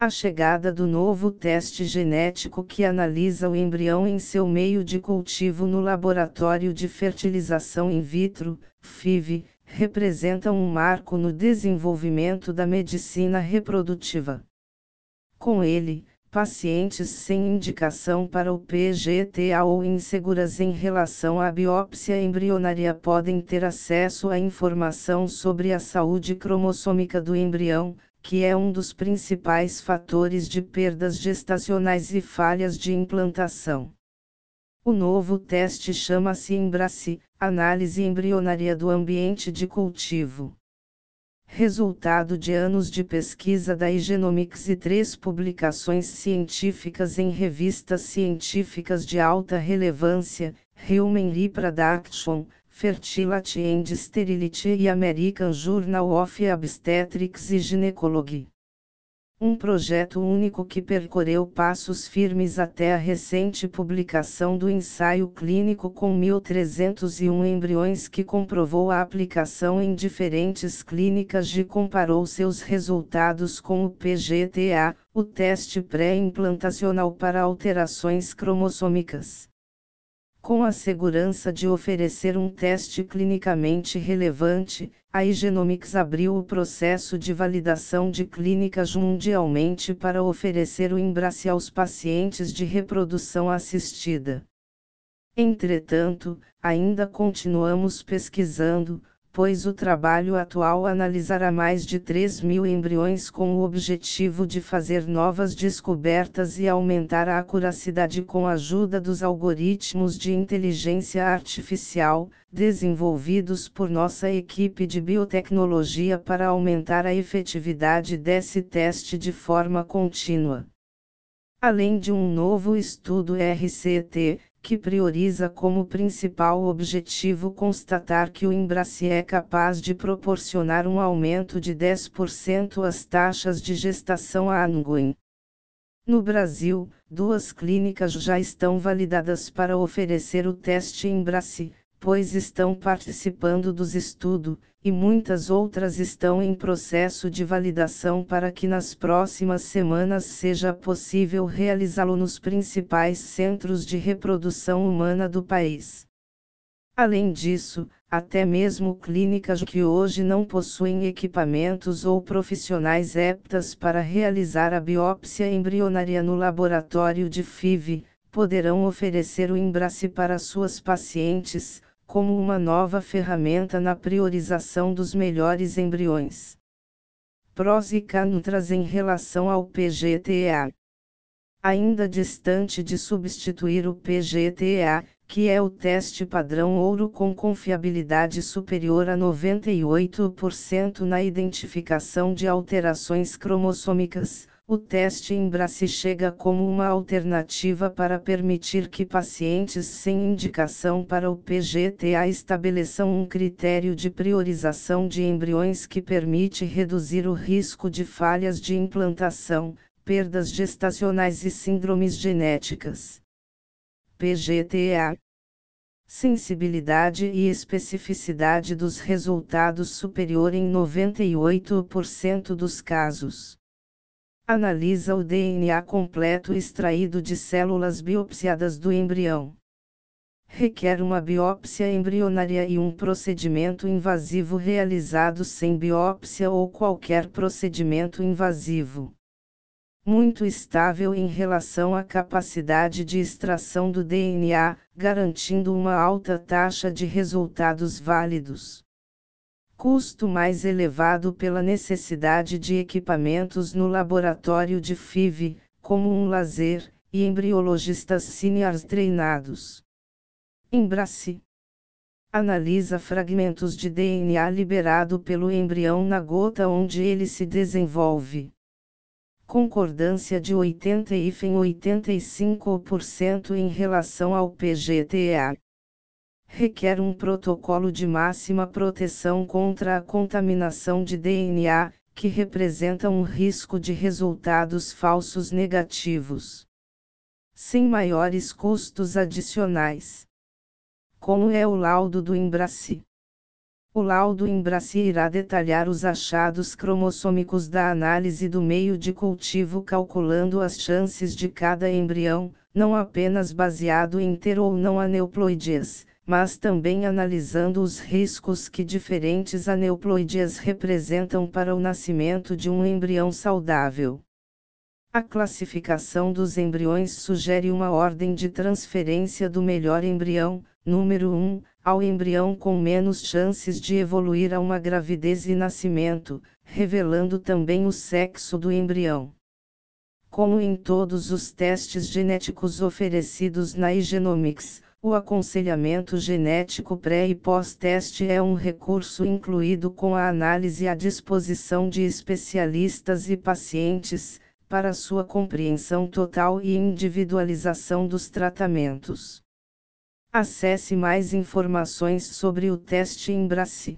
A chegada do novo teste genético que analisa o embrião em seu meio de cultivo no Laboratório de Fertilização in Vitro, FIV, representa um marco no desenvolvimento da medicina reprodutiva. Com ele, pacientes sem indicação para o PGTA ou inseguras em relação à biópsia embrionária podem ter acesso à informação sobre a saúde cromossômica do embrião, que é um dos principais fatores de perdas gestacionais e falhas de implantação. O novo teste chama-se Embrace, Análise Embrionária do Ambiente de Cultivo resultado de anos de pesquisa da Igenomics e três publicações científicas em revistas científicas de alta relevância, Human Reproduction, Fertility and Sterility e American Journal of Obstetrics e Gynecology. Um projeto único que percorreu passos firmes até a recente publicação do ensaio clínico com 1.301 embriões que comprovou a aplicação em diferentes clínicas e comparou seus resultados com o PGTA, o teste pré-implantacional para alterações cromossômicas com a segurança de oferecer um teste clinicamente relevante, a Igenomics abriu o processo de validação de clínicas mundialmente para oferecer o Embrace aos pacientes de reprodução assistida. Entretanto, ainda continuamos pesquisando, pois o trabalho atual analisará mais de 3 mil embriões com o objetivo de fazer novas descobertas e aumentar a acuracidade com a ajuda dos algoritmos de inteligência artificial, desenvolvidos por nossa equipe de biotecnologia para aumentar a efetividade desse teste de forma contínua. Além de um novo estudo RCT, que prioriza como principal objetivo constatar que o Embrace é capaz de proporcionar um aumento de 10% às taxas de gestação ongoing. No Brasil, duas clínicas já estão validadas para oferecer o teste Embrace, pois estão participando dos estudos, e muitas outras estão em processo de validação para que nas próximas semanas seja possível realizá-lo nos principais centros de reprodução humana do país. Além disso, até mesmo clínicas que hoje não possuem equipamentos ou profissionais aptas para realizar a biópsia embrionária no laboratório de FIV, poderão oferecer o Embrace para suas pacientes, como uma nova ferramenta na priorização dos melhores embriões. Prós e contras em relação ao PGTA. Ainda distante de substituir o PGTA, que é o teste padrão ouro com confiabilidade superior a 98% na identificação de alterações cromossômicas, o teste Embrace chega como uma alternativa para permitir que pacientes sem indicação para o PGTA estabeleçam um critério de priorização de embriões que permite reduzir o risco de falhas de implantação, perdas gestacionais e síndromes genéticas. PGTA Sensibilidade e especificidade dos resultados superior em 98% dos casos analisa o DNA completo extraído de células biopsiadas do embrião. Requer uma biópsia embrionária e um procedimento invasivo realizado sem biópsia ou qualquer procedimento invasivo. Muito estável em relação à capacidade de extração do DNA, garantindo uma alta taxa de resultados válidos custo mais elevado pela necessidade de equipamentos no laboratório de FIV, como um laser, e embriologistas seniors treinados. Embrace analisa fragmentos de DNA liberado pelo embrião na gota onde ele se desenvolve. Concordância de 80 e 85% em relação ao PGTA requer um protocolo de máxima proteção contra a contaminação de DNA, que representa um risco de resultados falsos negativos. Sem maiores custos adicionais. Como é o laudo do Embrace? O laudo Embrace irá detalhar os achados cromossômicos da análise do meio de cultivo calculando as chances de cada embrião, não apenas baseado em ter ou não aneuploidias, mas também analisando os riscos que diferentes aneuploidias representam para o nascimento de um embrião saudável. A classificação dos embriões sugere uma ordem de transferência do melhor embrião, número 1, ao embrião com menos chances de evoluir a uma gravidez e nascimento, revelando também o sexo do embrião. Como em todos os testes genéticos oferecidos na iGenomics, o aconselhamento genético pré e pós-teste é um recurso incluído com a análise à disposição de especialistas e pacientes, para sua compreensão total e individualização dos tratamentos. Acesse mais informações sobre o teste Embrace.